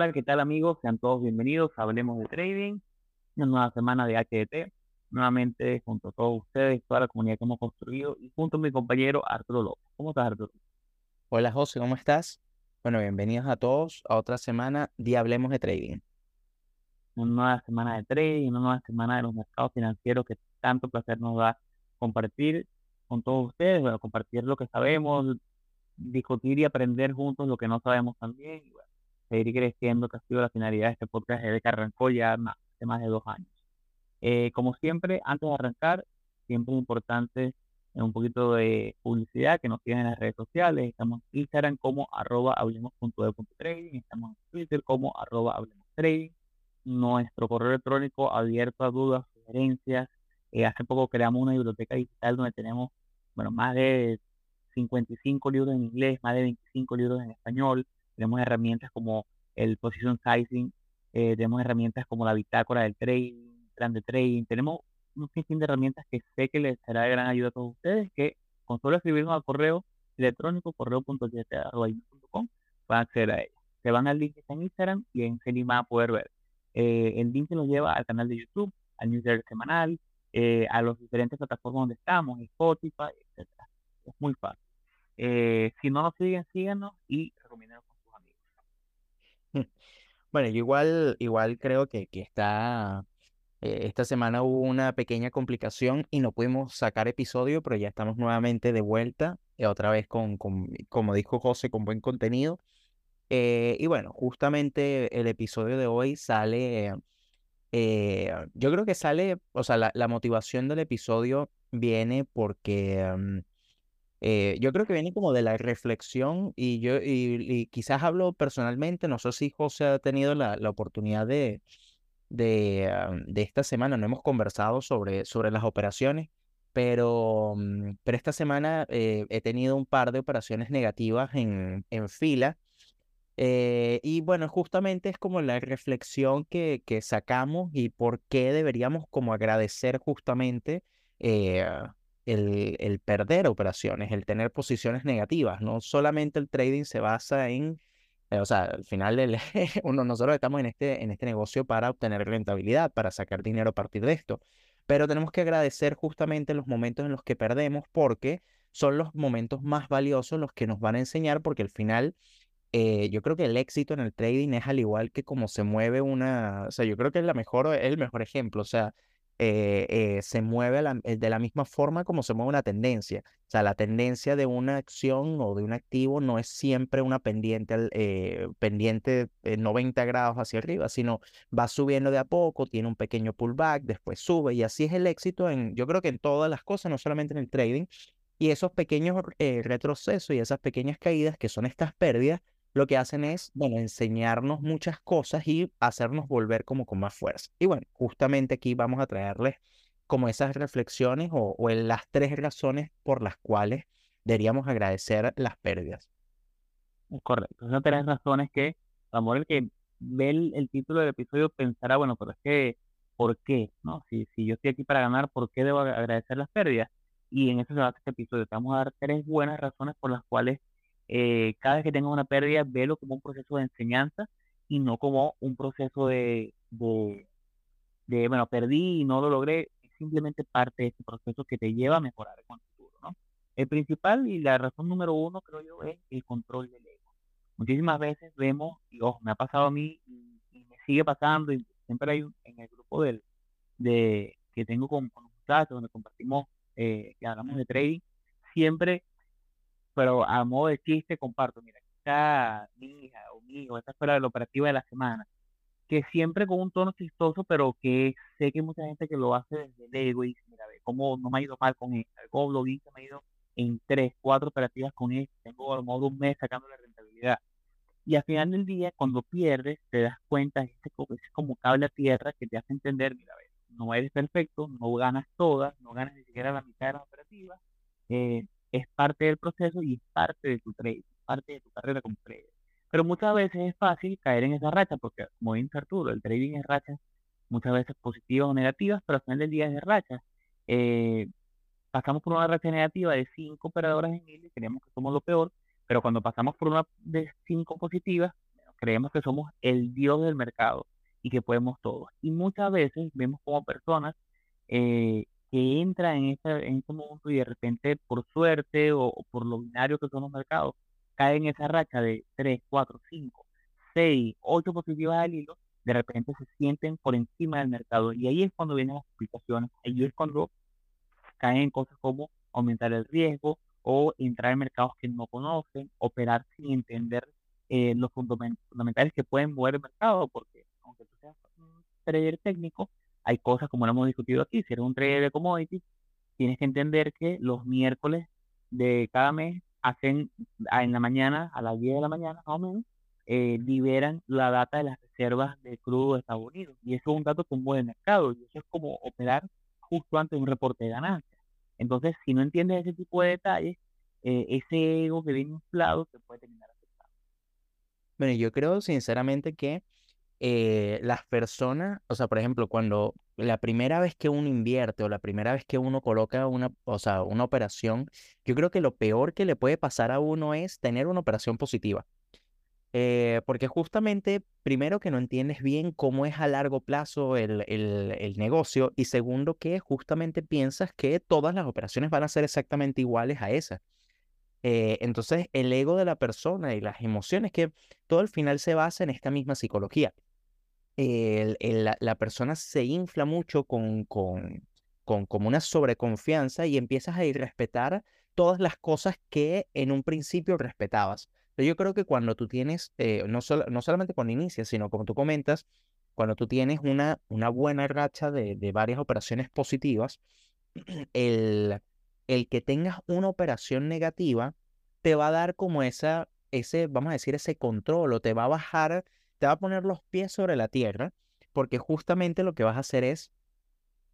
Hola, ¿qué tal amigos? Sean todos bienvenidos Hablemos de Trading, una nueva semana de HDT, nuevamente junto a todos ustedes, toda la comunidad que hemos construido y junto a mi compañero Arturo López. ¿Cómo estás, Arturo? Hola José, ¿cómo estás? Bueno, bienvenidos a todos a otra semana de Hablemos de Trading. Una nueva semana de trading, una nueva semana de los mercados financieros que tanto placer nos da compartir con todos ustedes, bueno, compartir lo que sabemos, discutir y aprender juntos lo que no sabemos también. Y bueno, seguir creciendo, que ha sido la finalidad de este podcast desde que arrancó ya hace más de dos años. Eh, como siempre, antes de arrancar, siempre es importante un poquito de publicidad que nos sigan en las redes sociales. Estamos en Instagram como arroba hablemos.de.trading, estamos en Twitter como arroba hablemos trading. Nuestro correo electrónico abierto a dudas, sugerencias. Eh, hace poco creamos una biblioteca digital donde tenemos bueno, más de 55 libros en inglés, más de 25 libros en español tenemos herramientas como el Position Sizing, eh, tenemos herramientas como la bitácora del trading, plan de trading, tenemos un sinfín de herramientas que sé que les será de gran ayuda a todos ustedes, que con solo escribirnos al correo electrónico, correo.com, van a acceder a ellas. Se van al link que está en Instagram y en van a poder ver. Eh, el link se los lleva al canal de YouTube, al newsletter semanal, eh, a las diferentes plataformas donde estamos, Spotify, etcétera. Es muy fácil. si no nos siguen, síganos y recomienden Bueno, yo igual, igual creo que, que está, eh, esta semana hubo una pequeña complicación y no pudimos sacar episodio, pero ya estamos nuevamente de vuelta, eh, otra vez con, con, como dijo José, con buen contenido. Eh, y bueno, justamente el episodio de hoy sale, yo creo que sale, o sea, la, la motivación del episodio viene porque... Mm, eh, yo creo que viene como de la reflexión y yo y, quizás hablo personalmente, no sé si José ha tenido la, la oportunidad de, de, ah, de, esta semana, no hemos conversado sobre, sobre las operaciones, pero, mm, pero esta semana eh, he tenido un par de operaciones negativas en, en fila. Eh, y bueno, justamente es como la reflexión que, que sacamos y por qué deberíamos como agradecer justamente el, perder operaciones, el tener posiciones negativas. No solamente el trading se basa en, eh, o sea, al final el, uno, nosotros estamos en este, en este negocio para obtener rentabilidad, para sacar dinero a partir de esto. Pero tenemos que agradecer justamente los momentos en los que perdemos porque son los momentos más valiosos los que nos van a enseñar porque al final eh, yo creo que el éxito en el trading es al igual que como se mueve una, o sea, yo creo que es la mejor, el mejor ejemplo, o sea, eh, eh, se mueve eh, de la misma forma como se mueve una tendencia. O sea, la tendencia de una acción o de un activo no es siempre una pendiente, pendiente 90 grados hacia arriba, sino va subiendo de a poco, tiene un pequeño pullback, después sube y así es el éxito en, yo creo que en todas las cosas, no solamente en el trading. Y esos pequeños retrocesos y esas pequeñas caídas que son estas pérdidas lo que hacen es, bueno, enseñarnos muchas cosas y hacernos volver como con más fuerza. Y bueno, justamente aquí vamos a traerles como esas reflexiones o, o las tres razones por las cuales deberíamos agradecer las pérdidas. Correcto, esas tres razones que, amor, el que ve el, título del episodio pensará, bueno, pero es que, ¿por qué? ¿No? Si, si yo estoy aquí para ganar, ¿por qué debo agradecer las pérdidas? Y en eso se basa este episodio. Te vamos a dar tres buenas razones por las cuales eh, cada vez que tengas una pérdida, velo como un proceso de enseñanza y no como un proceso de, de, bueno, perdí y no lo logré, es simplemente parte de ese proceso que te lleva a mejorar en el futuro, ¿no? El principal y la razón número uno, creo yo, es el control del ego. Muchísimas veces vemos, y ojo, me ha pasado a mí y, me sigue pasando, y siempre hay en el grupo del, de, que tengo con, con los muchachos, donde compartimos, eh, que hablamos de trading, siempre pero a modo de chiste comparto, mira, está mi hija o mi hijo, esta fue la operativa de la semana, que siempre con un tono chistoso, pero que sé que hay mucha gente que lo hace desde el ego y dice, mira, ve, cómo no me ha ido mal con esta, cómo lo vi, me ha ido en tres, cuatro operativas con esta, tengo a lo mejor un mes sacando la rentabilidad. Y al final del día, cuando pierdes, te das cuenta, es como cable a tierra que te hace entender, mira, ve, no eres perfecto, no ganas todas, no ganas ni siquiera la mitad de las operativas, eh, es parte del proceso y es parte de tu trade, parte de tu carrera como trader. Pero muchas veces es fácil caer en esa racha, porque como dice Arturo, el trading es racha muchas veces positivas o negativas, pero al final del día es de racha. Eh, pasamos por una racha negativa de cinco operadoras en mil y creemos que somos lo peor, pero cuando pasamos por una de cinco positivas, creemos que somos el dios del mercado y que podemos todo. Y muchas veces vemos como personas eh, que entran en este, en este mundo y de repente por suerte o, por lo binario que son los mercados, caen en esa racha de 3, 4, 5, 6, 8 positivas al hilo, de repente se sienten por encima del mercado. Y ahí es cuando vienen las explicaciones, ahí es cuando caen en cosas como aumentar el riesgo o entrar en mercados que no conocen, operar sin entender eh, los fundamentales que pueden mover el mercado, porque aunque tú seas un trader técnico, hay cosas como lo hemos discutido aquí, si eres un trader de commodities, tienes que entender que los miércoles de cada mes hacen en la mañana, a las 10 de la mañana más o menos, eh, liberan la data de las reservas de crudo de Estados Unidos. Y eso es un dato mueve el mercado. Y eso es como operar justo antes de un reporte de ganancias. Entonces, si no entiendes ese tipo de detalles, eh, ese ego que viene inflado te puede terminar afectando. Bueno, yo creo sinceramente que eh, las personas, o sea, por ejemplo, cuando la primera vez que uno invierte o la primera vez que uno coloca una, o sea, una operación, yo creo que lo peor que le puede pasar a uno es tener una operación positiva. Eh, porque justamente, primero que no entiendes bien cómo es a largo plazo el, el, negocio y segundo que justamente piensas que todas las operaciones van a ser exactamente iguales a esa. Eh, entonces, el ego de la persona y las emociones, que todo al final se basa en esta misma psicología. La, persona se infla mucho con, con, con como una sobreconfianza y empiezas a irrespetar todas las cosas que en un principio respetabas. Pero yo creo que cuando tú tienes, eh, no, no solamente cuando inicias, sino como tú comentas, cuando tú tienes una, una buena racha de, de varias operaciones positivas, el, el que tengas una operación negativa te va a dar como esa, ese, vamos a decir, ese control o te va a bajar, te va a poner los pies sobre la tierra, porque justamente lo que vas a hacer es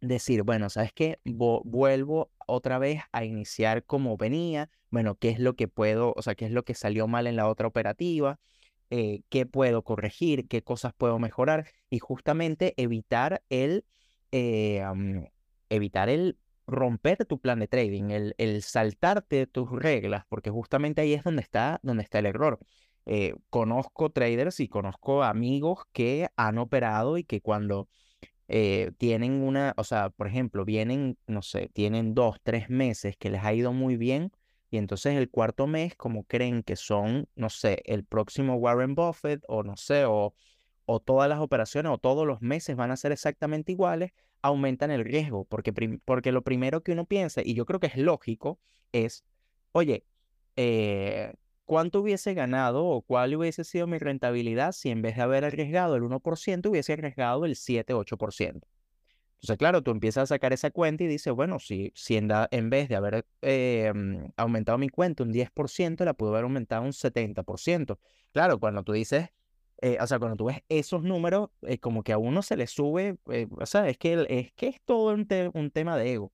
decir, bueno, ¿sabes qué? vuelvo otra vez a iniciar como venía, bueno, ¿qué es lo que puedo, o sea, qué es lo que salió mal en la otra operativa? Eh, ¿Qué puedo corregir? ¿Qué cosas puedo mejorar? Y justamente evitar el, eh, evitar el romper tu plan de trading, el, el saltarte tus reglas, porque justamente ahí es donde está, donde está el error. Eh, conozco traders y conozco amigos que han operado y que cuando eh, tienen una, o sea, por ejemplo, vienen, no sé, tienen dos, tres meses que les ha ido muy bien y entonces el cuarto mes, como creen que son, no sé, el próximo Warren Buffett o no sé, o, o todas las operaciones o todos los meses van a ser exactamente iguales, aumentan el riesgo, porque, porque lo primero que uno piensa, y yo creo que es lógico, es, oye, eh, ¿cuánto hubiese ganado o cuál hubiese sido mi rentabilidad si en vez de haber arriesgado el 1% hubiese arriesgado el 7-8%? Entonces, claro, tú empiezas a sacar esa cuenta y dices, bueno, si, si en, vez de haber eh, mm, aumentado mi cuenta un 10%, la pudo haber aumentado un 70%. Claro, cuando tú dices eh, o sea, cuando tú ves esos números, eh, como que a uno se le sube, eh, o sea, es que, es que es todo un, tema de ego.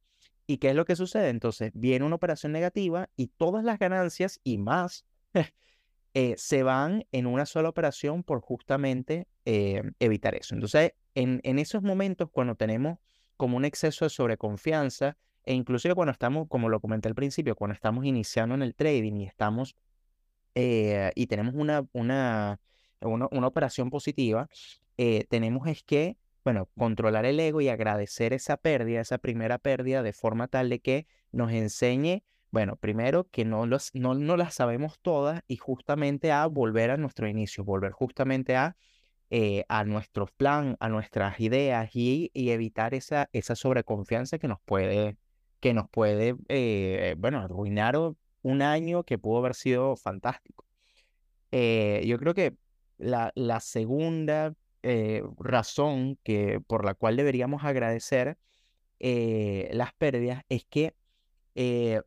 ¿Y qué es lo que sucede? Entonces, viene una operación negativa y todas las ganancias y más se van en una sola operación por justamente evitar eso. Entonces, en, en esos momentos, cuando tenemos como un exceso de sobreconfianza, e inclusive cuando estamos, como lo comenté al principio, cuando estamos iniciando en el trading y estamos, y tenemos una, una una, una operación positiva, eh, tenemos es que, bueno, controlar el ego y agradecer esa pérdida, esa primera pérdida, de forma tal de que nos enseñe, bueno, primero que no, los, no, no las sabemos todas y justamente a volver a nuestro inicio, volver justamente a, eh, a nuestro plan, a nuestras ideas y, evitar esa, esa sobreconfianza que nos puede, que nos puede eh, bueno, arruinar un año que pudo haber sido fantástico. yo creo que la, la segunda eh, razón que, por la cual deberíamos agradecer eh, las pérdidas es que eh,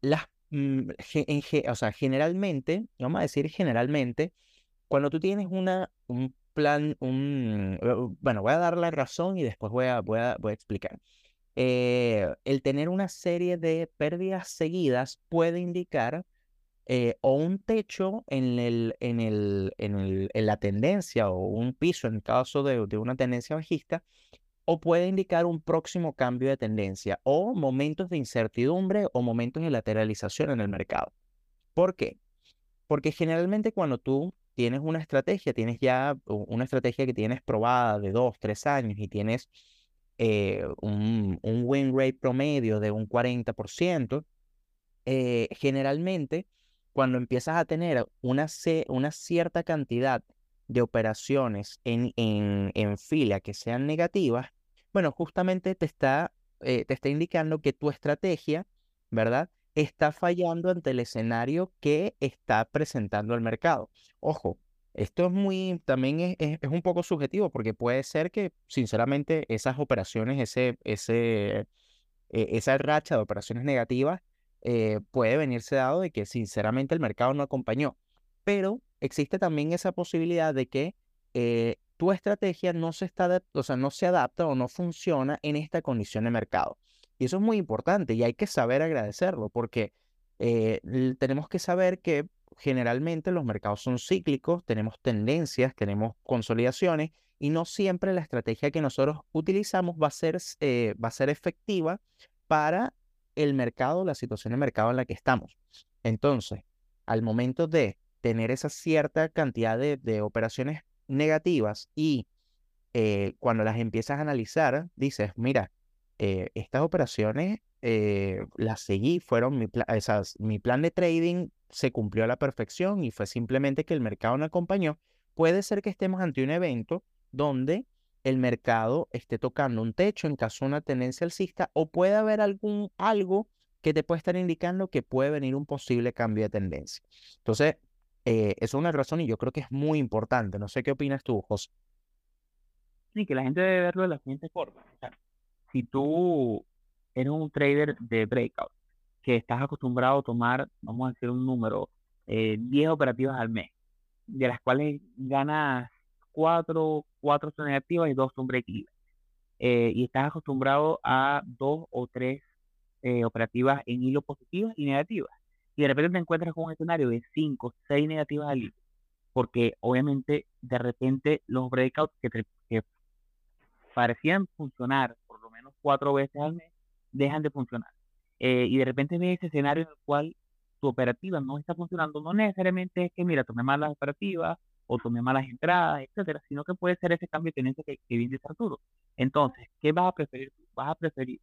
las, mm, o sea, generalmente, vamos a decir generalmente, cuando tú tienes una, un plan, un, bueno, voy a dar la razón y después voy a, voy a, voy a explicar. el tener una serie de pérdidas seguidas puede indicar eh, o un techo en, el, en, el, en, el, en, la tendencia o un piso en el caso de, de una tendencia bajista, o puede indicar un próximo cambio de tendencia o momentos de incertidumbre o momentos de lateralización en el mercado. ¿Por qué? Porque generalmente cuando tú tienes una estrategia, tienes ya una estrategia que tienes probada de dos, tres años y tienes eh, un, un, win rate promedio de un 40%, eh, generalmente cuando empiezas a tener una, una cierta cantidad de operaciones en, en, en fila que sean negativas, bueno, justamente te está, eh, te está indicando que tu estrategia, ¿verdad? Está fallando ante el escenario que está presentando el mercado. Ojo, esto es muy, también es, es, un poco subjetivo porque puede ser que, sinceramente, esas operaciones, ese, ese, e, esa racha de operaciones negativas eh, puede venirse dado de que, sinceramente, el mercado no acompañó. Pero existe también esa posibilidad de que eh, tu estrategia no se, está, o sea, no se adapta o no funciona en esta condición de mercado. Y eso es muy importante y hay que saber agradecerlo porque eh, tenemos que saber que generalmente los mercados son cíclicos, tenemos tendencias, tenemos consolidaciones y no siempre la estrategia que nosotros utilizamos va a ser, eh, va a ser efectiva para el mercado, la situación de mercado en la que estamos. Entonces, al momento de tener esa cierta cantidad de, operaciones negativas y eh, cuando las empiezas a analizar, dices, mira, eh, estas operaciones eh, las seguí, fueron mi, esas, mi plan de trading se cumplió a la perfección y fue simplemente que el mercado no acompañó. Puede ser que estemos ante un evento donde el mercado esté tocando un techo en caso de una tendencia alcista o puede haber algún algo que te puede estar indicando que puede venir un posible cambio de tendencia. Entonces, eh, es una razón y yo creo que es muy importante. No sé qué opinas tú, José. Sí, que la gente debe verlo de la siguiente forma. si tú eres un trader de breakout, que estás acostumbrado a tomar, vamos a decir un número, eh, 10 operativas al mes, de las cuales ganas 4, 4 son negativas y 2 son break even. Eh, y estás acostumbrado a 2 o 3 eh, operativas en hilo positivas y negativas y de repente te encuentras con un escenario de 5, 6 negativas al hilo, porque obviamente de repente los breakouts que, que parecían funcionar por lo menos cuatro veces al mes, dejan de funcionar. Eh, y de repente ves ese escenario en el cual tu operativa no está funcionando, no necesariamente es que, mira, tomé malas operativas o tomé malas entradas, etcétera, sino que puede ser ese cambio de tenencia que, que viene Arturo. Entonces, ¿qué vas a preferir? Vas a preferir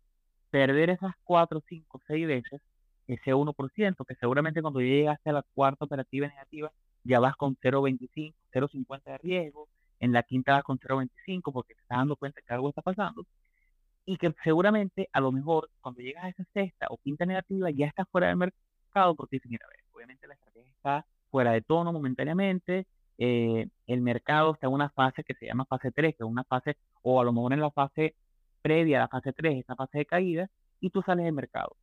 perder esas 4, 5, 6 veces ese 1%, que seguramente cuando llegaste a la cuarta operativa negativa ya vas con 0.25, 0.50 de riesgo, en la quinta vas con 0.25 porque te estás dando cuenta que algo está pasando, y que seguramente a lo mejor cuando llegas a esa sexta o quinta negativa ya estás fuera del mercado porque dices, mira, a obviamente la estrategia está fuera de tono momentáneamente, eh, el mercado está en una fase que se llama fase 3, que es una fase, o a lo mejor en la fase previa a la fase 3, esa fase de caída, y tú sales del mercado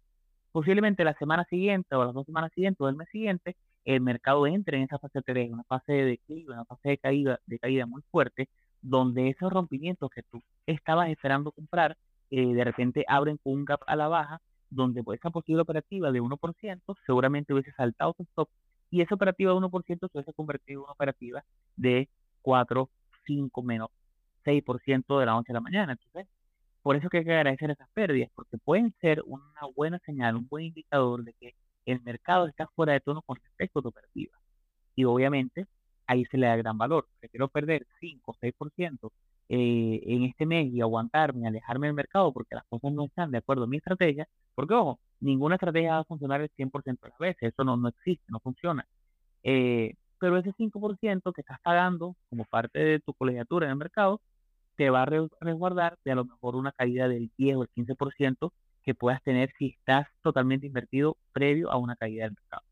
posiblemente la semana siguiente o las dos semanas siguientes o el mes siguiente, el mercado entre en esa fase 3, una fase de declive, una fase de caída, de caída muy fuerte, donde esos rompimientos que tú estabas esperando comprar, eh, de repente abren con un gap a la baja, donde pues, esa posible operativa de 1% seguramente hubiese saltado su stop y esa operativa de 1% se hubiese convertido en una operativa de 4, 5 menos 6% de la noche a la mañana. Entonces, por eso que hay que agradecer esas pérdidas, porque pueden ser una buena señal, un buen indicador de que el mercado está fuera de tono con respecto a tu operativa. Y obviamente ahí se le da gran valor. Prefiero perder 5 o 6% eh, en este mes y aguantarme, alejarme del mercado porque las cosas no están de acuerdo a mi estrategia. Porque, ojo, ninguna estrategia va a funcionar el 100% de las veces. Eso no, no existe, no funciona. Eh, pero ese 5% que estás pagando como parte de tu colegiatura en el mercado te va a resguardar de a lo mejor una caída del 10 o el 15% que puedas tener si estás totalmente invertido previo a una caída del mercado.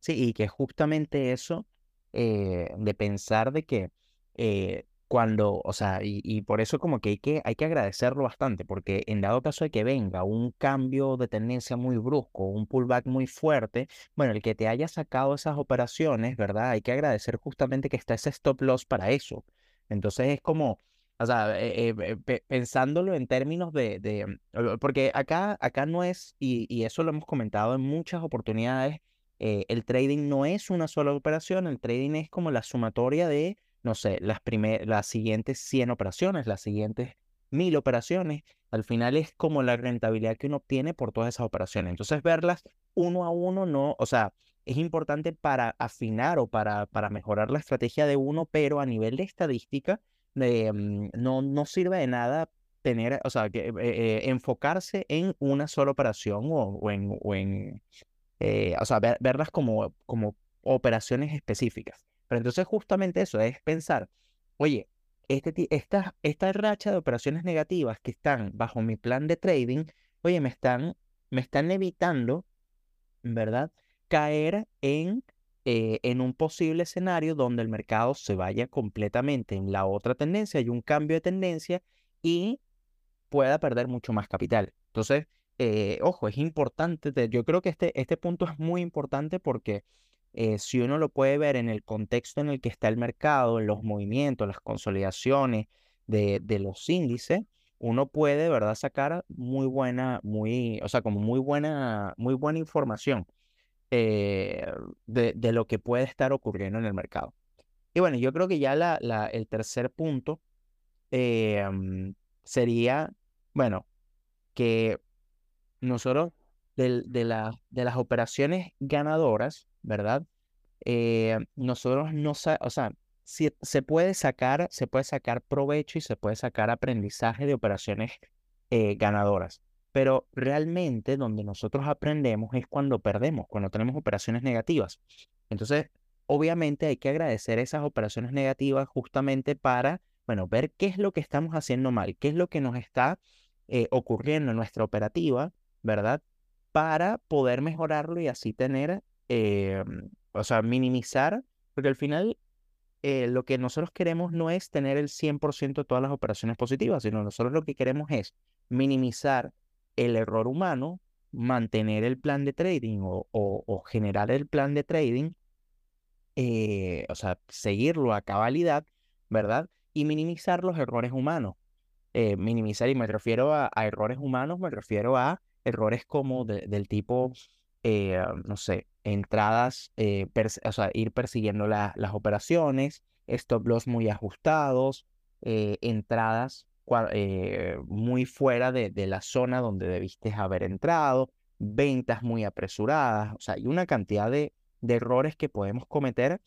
Sí, y que justamente eso eh, de pensar de que eh, cuando, o sea, y, por eso como que hay, que hay que agradecerlo bastante, porque en dado caso de que venga un cambio de tendencia muy brusco, un pullback muy fuerte, bueno, el que te haya sacado esas operaciones, ¿verdad? Hay que agradecer justamente que está ese stop loss para eso, entonces es como, o sea, eh, eh, pensándolo en términos de, de, porque acá, acá no es, y, y, eso lo hemos comentado en muchas oportunidades, eh, el trading no es una sola operación, el trading es como la sumatoria de, no sé, las, primer, las siguientes 100 operaciones, las siguientes mil operaciones, al final es como la rentabilidad que uno obtiene por todas esas operaciones. Entonces, verlas uno a uno, no, o sea, es importante para afinar o para, para mejorar la estrategia de uno, pero a nivel de estadística, mm, no, no sirve de nada tener, o sea, que, eh, eh, enfocarse en una sola operación o, en, o, en eh, o sea, verlas como, como operaciones específicas. Pero entonces justamente eso es pensar, oye, este, esta, esta racha de operaciones negativas que están bajo mi plan de trading, oye, me están, me están evitando, ¿verdad? Caer en, eh, en un posible escenario donde el mercado se vaya completamente en la otra tendencia y un cambio de tendencia y pueda perder mucho más capital. Entonces, eh, ojo, es importante, yo creo que este, este punto es muy importante porque eh, si uno lo puede ver en el contexto en el que está el mercado, en los movimientos, las consolidaciones de, de los índices, uno puede, ¿verdad?, sacar muy buena, muy, o sea, como muy buena, muy buena información eh, de, de, lo que puede estar ocurriendo en el mercado. Y bueno, yo creo que ya la, la, el tercer punto eh, mm, sería, bueno, que nosotros de, de, la, de las operaciones ganadoras, ¿verdad? Eh, nosotros no, o sea, si, se puede sacar, se puede sacar provecho y se puede sacar aprendizaje de operaciones eh, ganadoras. Pero realmente donde nosotros aprendemos es cuando perdemos, cuando tenemos operaciones negativas. Entonces, obviamente hay que agradecer esas operaciones negativas justamente para, bueno, ver qué es lo que estamos haciendo mal, qué es lo que nos está eh, ocurriendo en nuestra operativa, ¿verdad? Para poder mejorarlo y así tener eh, o sea, minimizar, porque al final eh, lo que nosotros queremos no es tener el 100% de todas las operaciones positivas, sino nosotros lo que queremos es minimizar el error humano, mantener el plan de trading o, generar el plan de trading, eh, o sea, seguirlo a cabalidad, ¿verdad? Y minimizar los errores humanos. minimizar, y me refiero a, errores humanos, me refiero a errores como del tipo no sé, entradas, eh, o sea, ir persiguiendo las operaciones, stop loss muy ajustados, eh, entradas muy fuera de, de, la zona donde debiste haber entrado, ventas muy apresuradas, o sea, hay una cantidad de, de errores que podemos cometer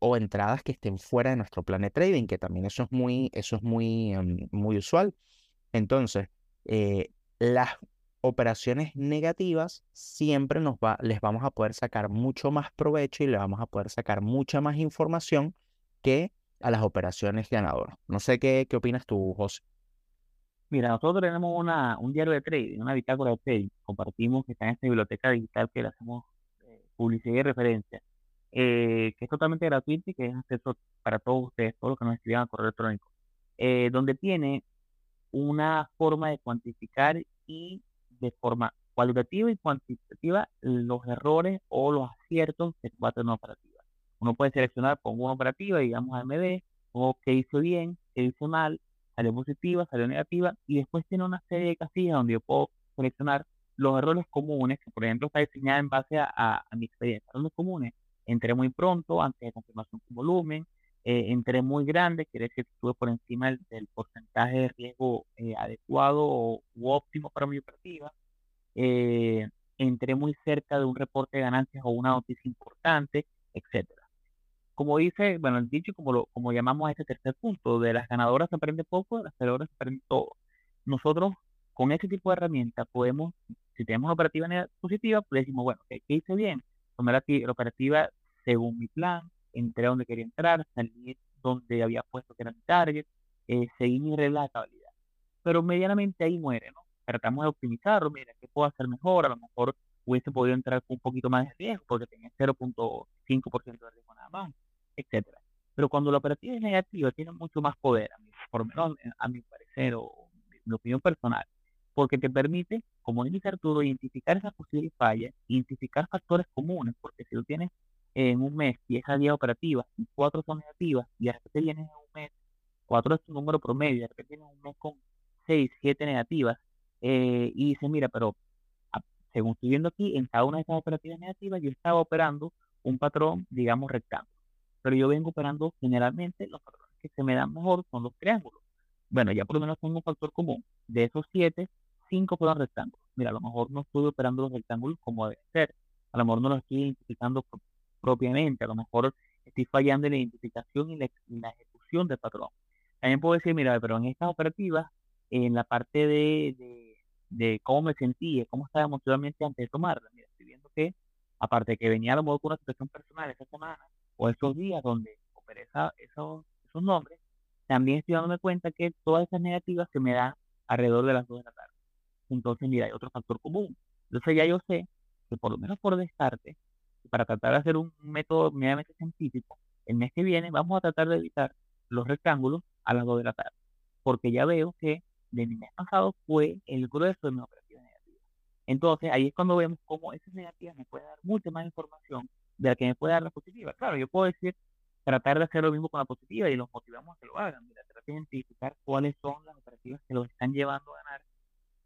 o entradas que estén fuera de nuestro plan de trading, que también eso es muy, eso es muy, em, muy usual. Entonces, las operaciones negativas, siempre nos va, les vamos a poder sacar mucho más provecho y le vamos a poder sacar mucha más información que a las operaciones ganadoras. No sé qué, qué opinas tú, José. Mira, nosotros tenemos una, un diario de trading, una bitácora de trading. Compartimos que está en esta biblioteca digital que le hacemos eh, publicidad y referencia, eh, que es totalmente gratuito y que es acceso para todos ustedes, todos los que nos escriban a correo electrónico, eh, donde tiene una forma de cuantificar y de forma cualitativa y cuantitativa los errores o los aciertos que va a tener una operativa. Uno puede seleccionar, pongo una operativa, digamos AMD, o qué hizo bien, qué hizo mal, salió positiva, salió negativa, y después tiene una serie de casillas donde yo puedo seleccionar los errores comunes, que por ejemplo está diseñada en base a, a, mi experiencia. Errores comunes, entré muy pronto, antes de confirmación con volumen, eh, entré muy grande, quiere decir que estuve por encima del, porcentaje de riesgo eh, adecuado o, u óptimo para mi operativa. Eh, entré muy cerca de un reporte de ganancias o una noticia importante, etcétera. Como dice, bueno, el dicho, como, lo, como llamamos a este tercer punto, de las ganadoras se aprende poco, de las perdedoras se aprende todo. Nosotros, con este tipo de herramientas, podemos, si tenemos operativa positiva, pues decimos, bueno, ¿qué, hice bien? Tomé la, operativa según mi plan, entré donde quería entrar, salí donde había puesto que era mi target, eh, seguí mi regla de. Pero medianamente ahí muere, ¿no? tratamos de optimizarlo, mira, ¿qué puedo hacer mejor? A lo mejor hubiese podido entrar con un poquito más de riesgo porque tenía 0.5% de riesgo nada más, etcétera. Pero cuando la operativa es negativa, tiene mucho más poder, a mi, por menos a mi parecer o mi opinión personal, porque te permite, como dice Arturo, identificar esas posibles fallas, identificar factores comunes, porque si tú tienes en un mes 10 días operativas y 4 son negativas, y hasta que vienes en un mes, 4 es tu número promedio, repente tienes un mes con 6, 7 negativas, eh, y dice, mira, pero según estoy viendo aquí, en cada una de estas operativas negativas yo estaba operando un patrón, digamos, rectángulo. Pero yo vengo operando generalmente los patrones que se me dan mejor son los triángulos. bueno, ya por lo menos tengo un factor común. De esos siete, cinco fueron rectángulos. Mira, a lo mejor no estoy operando los rectángulos como debe ser. A lo mejor no los estoy identificando propiamente. A lo mejor estoy fallando en la identificación y la, ejecución del patrón. También puedo decir, mira, pero en estas operativas, en la parte de, de, cómo me sentí, cómo estaba emocionalmente antes de tomarla, mira, estoy viendo que, aparte de que venía a lo mejor con una situación personal esa semana, o esos días donde operé esos, esos nombres, también estoy dándome cuenta que todas esas negativas se me dan alrededor de las 2 de la tarde. Entonces, mira, hay otro factor común. Entonces ya yo sé que por lo menos por descarte, para tratar de hacer un método medianamente científico, el mes que viene vamos a tratar de evitar los rectángulos a las 2 de la tarde. Porque ya veo que de mi mes pasado fue el grueso de mis operaciones negativas. Entonces, ahí es cuando vemos cómo esas negativas me pueden dar mucha más información de la que me puede dar la positiva. Claro, yo puedo decir, tratar de hacer lo mismo con la positiva y los motivamos a que lo hagan. Mira, tratar de identificar cuáles son las operativas que los están llevando a ganar,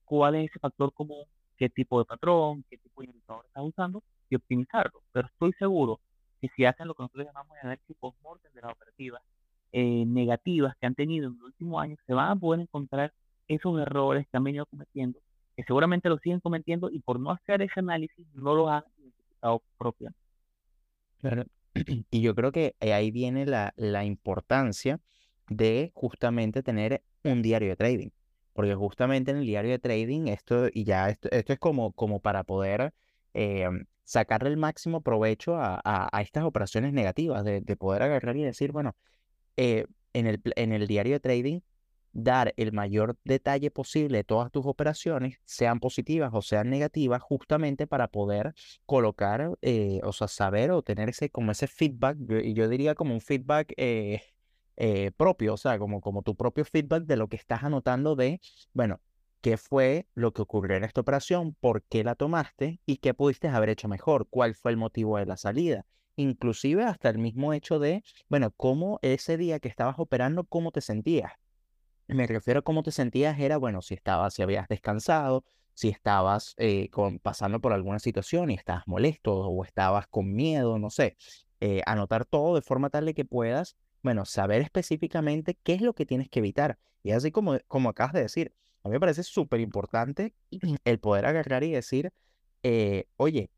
cuál es ese factor común, qué tipo de patrón, qué tipo de indicador están usando y optimizarlo. Pero estoy seguro que si hacen lo que nosotros llamamos el análisis post-mortem de las operativas eh, negativas que han tenido en los últimos años, se van a poder encontrar esos errores que han venido cometiendo, que seguramente lo siguen cometiendo y por no hacer ese análisis no lo han identificado propiamente. Claro. Y yo creo que eh, ahí viene la, la importancia de justamente tener un diario de trading. Porque justamente en el diario de trading, esto, y ya esto, esto es como, como para poder eh, sacarle el máximo provecho a, a, estas operaciones negativas, de, de, poder agarrar y decir, bueno, eh, en, el, en el diario de trading dar el mayor detalle posible de todas tus operaciones, sean positivas o sean negativas, justamente para poder colocar, eh, o sea, saber o tener ese, como ese feedback, y yo, diría como un feedback eh, propio, o sea, como, como tu propio feedback de lo que estás anotando de, bueno, qué fue lo que ocurrió en esta operación, por qué la tomaste y qué pudiste haber hecho mejor, cuál fue el motivo de la salida inclusive hasta el mismo hecho de, bueno, cómo ese día que estabas operando, cómo te sentías. Me refiero a cómo te sentías, era, bueno, si estabas, si habías descansado, si estabas eh, pasando por alguna situación y estabas molesto o estabas con miedo, no sé, eh, anotar todo de forma tal de que puedas, bueno, saber específicamente qué es lo que tienes que evitar. Y así como, como acabas de decir, a mí me parece súper importante el poder agarrar y decir, eh, oye,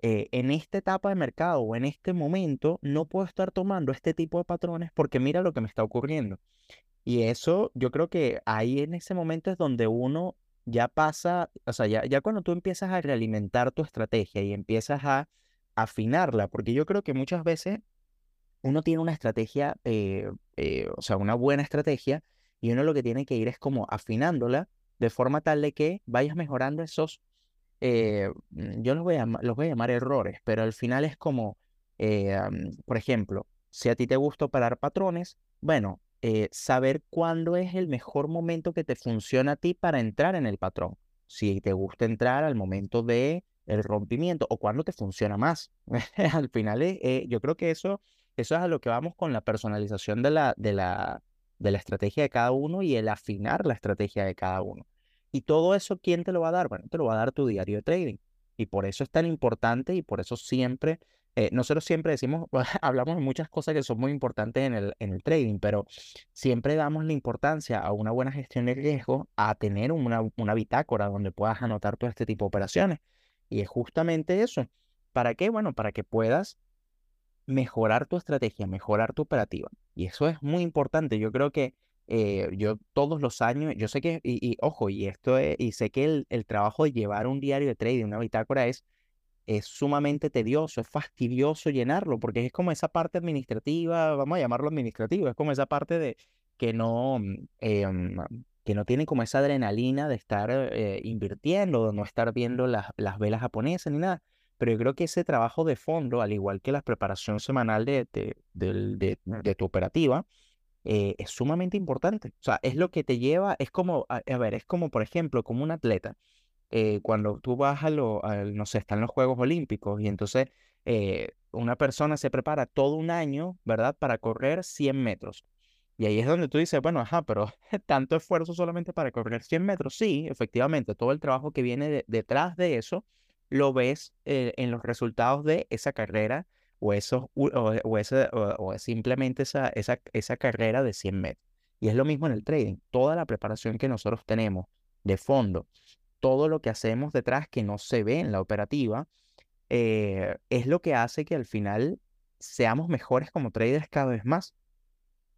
en esta etapa de mercado o en este momento no puedo estar tomando este tipo de patrones porque mira lo que me está ocurriendo. Y eso, yo creo que ahí en ese momento es donde uno ya pasa, o sea, ya, ya cuando tú empiezas a realimentar tu estrategia y empiezas a afinarla, porque yo creo que muchas veces uno tiene una estrategia, eh, eh, o sea, una buena estrategia, y uno lo que tiene que ir es como afinándola de forma tal de que vayas mejorando esos, eh, mm, yo los voy, a, los voy a llamar errores, pero al final es como, por ejemplo, si a ti te gusta operar patrones, bueno, eh, saber cuándo es el mejor momento que te funciona a ti para entrar en el patrón. Si te gusta entrar al momento de el rompimiento o cuándo te funciona más. al final, eh, yo creo que eso, eso es a lo que vamos con la personalización de la, de, la, de la estrategia de cada uno y el afinar la estrategia de cada uno. Y todo eso, ¿quién te lo va a dar? Bueno, te lo va a dar tu diario de trading. Y por eso es tan importante y por eso siempre eh, nosotros siempre decimos, hablamos de muchas cosas que son muy importantes en el, en el trading, pero siempre damos la importancia a una buena gestión de riesgo, a tener una, una bitácora donde puedas anotar todo este tipo de operaciones. Y es justamente eso. ¿Para qué? Bueno, para que puedas mejorar tu estrategia, mejorar tu operativa. Y eso es muy importante. Yo creo que eh, yo todos los años, yo sé que, y, ojo, y esto es, y sé que el, el, trabajo de llevar un diario de trading, una bitácora es es sumamente tedioso, es fastidioso llenarlo, porque es como esa parte administrativa, vamos a llamarlo administrativo, es como esa parte de que no, em, que no tiene como esa adrenalina de estar eh, invirtiendo, de no estar viendo las, las velas japonesas ni nada. Pero yo creo que ese trabajo de fondo, al igual que la preparación semanal de, de, de, de tu operativa, eh, es sumamente importante. O sea, es lo que te lleva, es como, a ver, es como, por ejemplo, como un atleta eh, cuando tú vas a lo, no sé, están los Juegos Olímpicos y entonces eh, una persona se prepara todo un año, ¿verdad? Para correr 100 metros. Y ahí es donde tú dices, bueno, ajá, pero tanto esfuerzo solamente para correr 100 metros. Sí, efectivamente, todo el trabajo que viene detrás de eso lo ves eh, en los resultados de esa carrera o, eso, o, o, ese, o, simplemente esa, esa, esa carrera de 100 metros. Y es lo mismo en el trading. Toda la preparación que nosotros tenemos de fondo, todo lo que hacemos detrás que no se ve en la operativa, eh, es lo que hace que al final seamos mejores como traders cada vez más.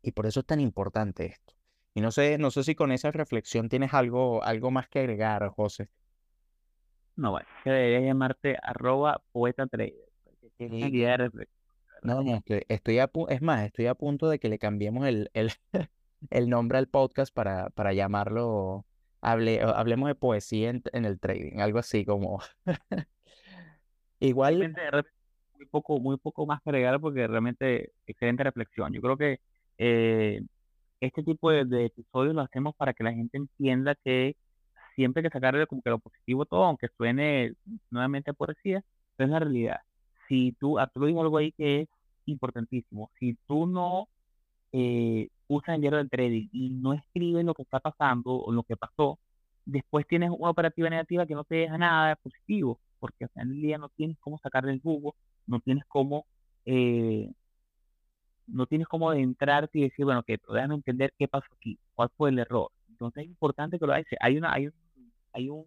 Y por eso es tan importante esto. Y no sé, no sé si con esa reflexión tienes algo, algo más que agregar, José. No, bueno, que debería llamarte arroba poeta trader. No, no, estoy, estoy a es más, estoy a punto de que le cambiemos el, el, el nombre al podcast para, para llamarlo hable, hablemos de poesía en, el trading, algo así como. Igual. Muy poco, muy poco más que agregar porque realmente excelente reflexión. Yo creo que eh, este tipo de, episodios lo hacemos para que la gente entienda que siempre hay que sacarle como que lo positivo todo, aunque suene nuevamente poesía, pero es la realidad. Si tú, a tú algo ahí que es importantísimo, si tú no eh, usan el diario del trading y no escriben lo que está pasando o lo que pasó, después tienes una operativa negativa que no te deja nada positivo, porque al final día no tienes cómo sacarle el jugo, no tienes cómo, eh, no tienes cómo adentrarte y decir, bueno, que déjame entender qué pasó aquí, cuál fue el error. Entonces es importante que lo hagas. Hay una, hay un, hay un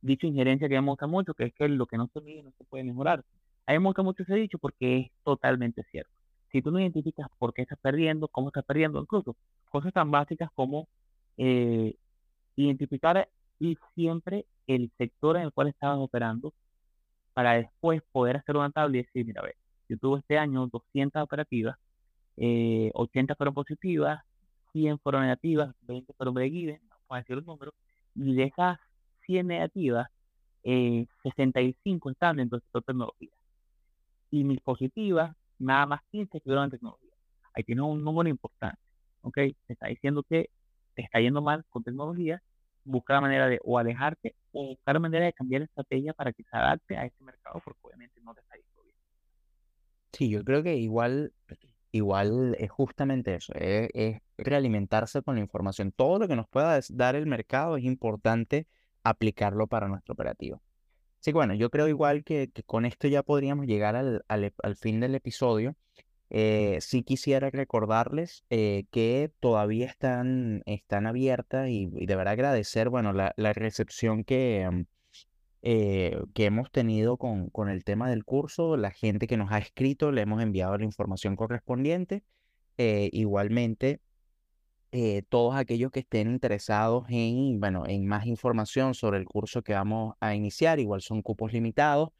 dicho injerencia que me gusta mucho, que es que lo que no se mide no se puede mejorar. A mí me gusta mucho ese dicho porque es totalmente cierto si tú no identificas por qué estás perdiendo, cómo estás perdiendo, incluso cosas tan básicas como eh, identificar y siempre el sector en el cual estabas operando para después poder hacer una tabla y decir, mira, a ver, yo tuve este año 200 operativas, 80 eh, fueron positivas, 100 fueron negativas, 20 fueron break-even, vamos a decir los números, y de esas 100 negativas, 65 están dentro del sector tecnología. Y mis positivas nada más 15 estudiaron en tecnología. Ahí tienes un número importante, ¿ok? Te está diciendo que te está yendo mal con tecnología, busca la manera de o alejarte o buscar la manera de cambiar la estrategia para que se adapte a ese mercado, porque obviamente no te está yendo bien. Sí, yo creo que igual, igual es justamente eso, es, realimentarse con la información. Todo lo que nos pueda dar el mercado es importante aplicarlo para nuestro operativo. Sí, bueno, yo creo igual que, con esto ya podríamos llegar al, al, fin del episodio. Eh, sí quisiera recordarles eh, que todavía están, están abiertas y, de verdad agradecer, bueno, la, la recepción que, eh, que hemos tenido con, con el tema del curso, la gente que nos ha escrito, le hemos enviado la información correspondiente. igualmente, eh, todos aquellos que estén interesados en, bueno, en más información sobre el curso que vamos a iniciar, igual son cupos limitados.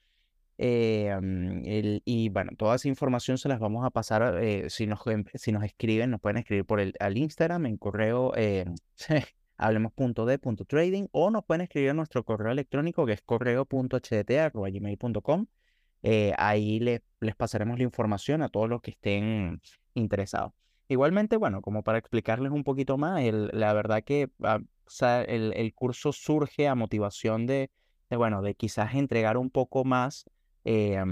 Eh, mm, y bueno, toda esa información se las vamos a pasar, eh, si, nos, si nos escriben, nos pueden escribir por el al Instagram, en correo hablemos.de.trading o nos pueden escribir a nuestro correo electrónico que es correo.hdt.gmail.com. ahí les pasaremos la información a todos los que estén interesados. Igualmente, bueno, como para explicarles un poquito más, la verdad que ah, el, el, curso surge a motivación de, bueno, de quizás entregar un poco más, eh,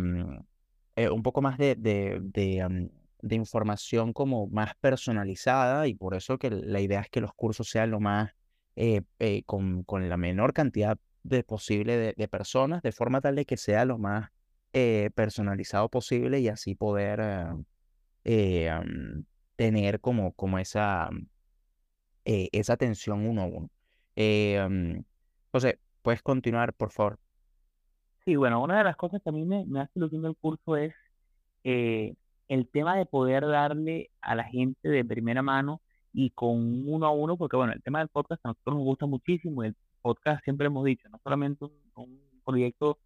eh, un poco más de, de, de, información como más personalizada y por eso que la idea es que los cursos sean lo más, eh, con, con, la menor cantidad de posible de, personas, de forma tal de que sea lo más personalizado posible y así poder tener como, como esa, eh, esa atención uno a uno. Eh, mm, José, puedes continuar, por favor. Sí, bueno, una de las cosas que a mí me, me hace ilusión del curso es eh, el tema de poder darle a la gente de primera mano y con uno a uno, porque bueno, el tema del podcast a nosotros nos gusta muchísimo, el podcast siempre hemos dicho, no solamente un, proyecto,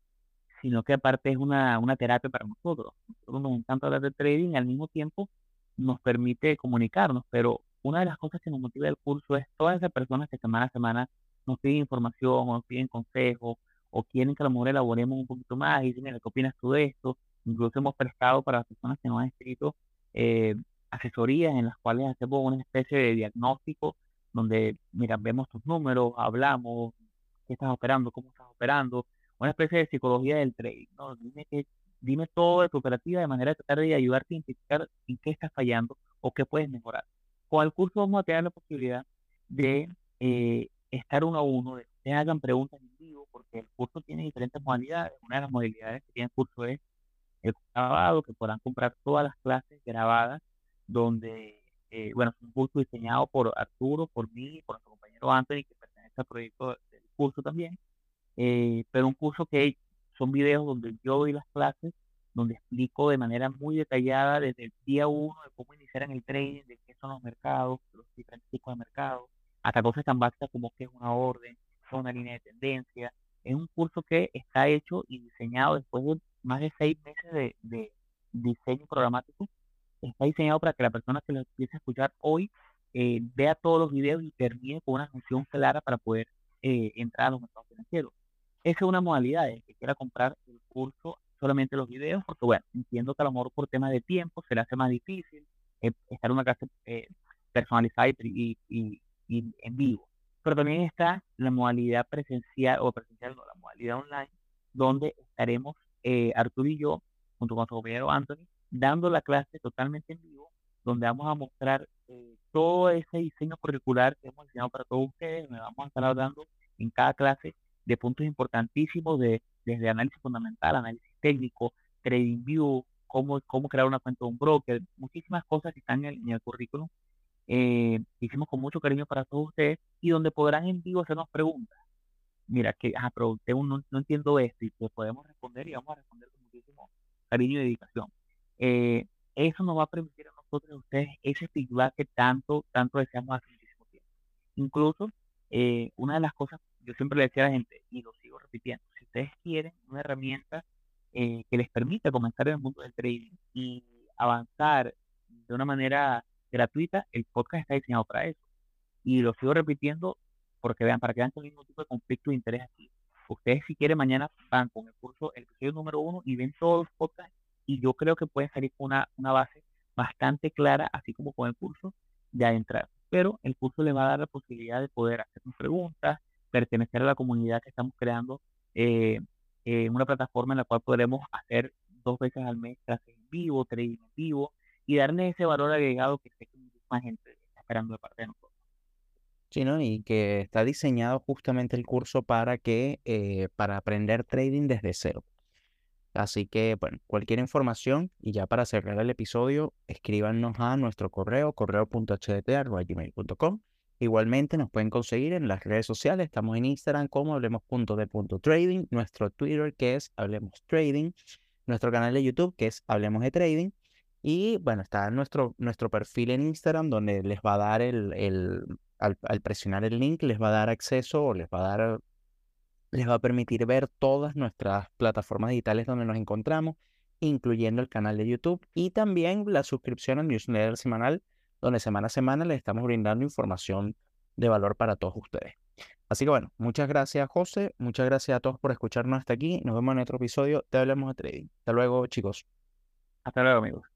sino que aparte es una, una terapia para nosotros. Nosotros nos encanta hablar de trading al mismo tiempo nos permite comunicarnos, pero una de las cosas que nos motiva el curso es todas esas personas que semana a semana nos piden información o nos piden consejos o quieren que a lo mejor elaboremos un poquito más y dicen, ¿qué opinas tú de esto? Incluso hemos prestado para las personas que nos han escrito eh, asesorías en las cuales hacemos una especie de diagnóstico donde, mira, vemos tus números, hablamos, qué estás operando, cómo estás operando, una especie de psicología del trading, ¿no? Dime qué, dime todo de tu operativa de manera de tratar de ayudarte a identificar en qué estás fallando o qué puedes mejorar. Con el curso vamos a tener la posibilidad de eh, estar uno a uno, de que te hagan preguntas en vivo, porque el curso tiene diferentes modalidades. Una de las modalidades que tiene el curso es el grabado, que podrán comprar todas las clases grabadas, donde eh, bueno, es un curso diseñado por Arturo, por mí, por nuestro compañero Anthony, que pertenece al proyecto del curso también, eh, pero un curso que son videos donde yo doy las clases, donde explico de manera muy detallada desde el día uno de cómo iniciar en el trading, de qué son los mercados, los diferentes tipos de mercados, hasta cosas tan básicas como qué es una orden, es una línea de tendencia. Es un curso que está hecho y diseñado después de más de seis meses de, de diseño programático. Está diseñado para que la persona que lo empiece a escuchar hoy eh, vea todos los videos y termine con una función clara para poder eh, entrar a los mercados financieros. Esa es una modalidad de que quiera comprar el curso solamente los videos, porque bueno, entiendo que a lo mejor por tema de tiempo se le hace más difícil eh, estar en una clase eh, personalizada y, y, y, en vivo. Pero también está la modalidad presencial, o presencial, no, la modalidad online, donde estaremos eh, Arturo y yo, junto con su compañero Anthony, dando la clase totalmente en vivo, donde vamos a mostrar todo ese diseño curricular que hemos diseñado para todos ustedes, donde vamos a estar hablando en cada clase de puntos importantísimos de, desde análisis fundamental, análisis técnico, trading view, cómo, cómo crear una cuenta de un broker, muchísimas cosas que están en el, currículum. Eh, hicimos con mucho cariño para todos ustedes y donde podrán en vivo hacernos preguntas. Mira, que, ah, pero no, no, entiendo esto y que podemos responder y vamos a responder con muchísimo cariño y dedicación. Eh, eso nos va a permitir a nosotros a ustedes ese feedback que tanto, tanto deseamos hace muchísimo tiempo. Incluso, eh, una de las cosas yo siempre le decía a la gente, y lo sigo repitiendo, si ustedes quieren una herramienta eh, que les permita comenzar en el mundo del trading y avanzar de una manera gratuita, el podcast está diseñado para eso. Y lo sigo repitiendo porque vean, para que vean que hay ningún tipo de conflicto de interés aquí. Ustedes si quieren mañana van con el curso, el episodio número uno y ven todos los podcasts y yo creo que pueden salir con una, una base bastante clara, así como con el curso, de adentrar. Pero el curso les va a dar la posibilidad de poder hacer preguntas, pertenecer a la comunidad que estamos creando, eh, eh, una plataforma en la cual podremos hacer dos veces al mes clases en vivo, trading en vivo y darle ese valor agregado que sé que muchísima gente está esperando de parte de nosotros. Sí. Y que está diseñado justamente el curso para que, eh, para aprender trading desde cero. Así que, bueno, cualquier información y ya para cerrar el episodio, escríbanos a nuestro correo, correo.hdt.gmail.com Igualmente nos pueden conseguir en las redes sociales. Estamos en Instagram como hablemos.de.trading, nuestro Twitter que es Hablemos Trading, nuestro canal de YouTube que es Hablemos de Trading. Y bueno, está nuestro, nuestro perfil en Instagram donde les va a dar el al, presionar el link, les va a dar acceso o les va a dar, les va a permitir ver todas nuestras plataformas digitales donde nos encontramos, incluyendo el canal de YouTube y también la suscripción al newsletter semanal donde semana a semana les estamos brindando información de valor para todos ustedes. Así que bueno, muchas gracias José, muchas gracias a todos por escucharnos hasta aquí. Nos vemos en otro episodio de Hablemos de Trading. Hasta luego chicos. Hasta luego amigos.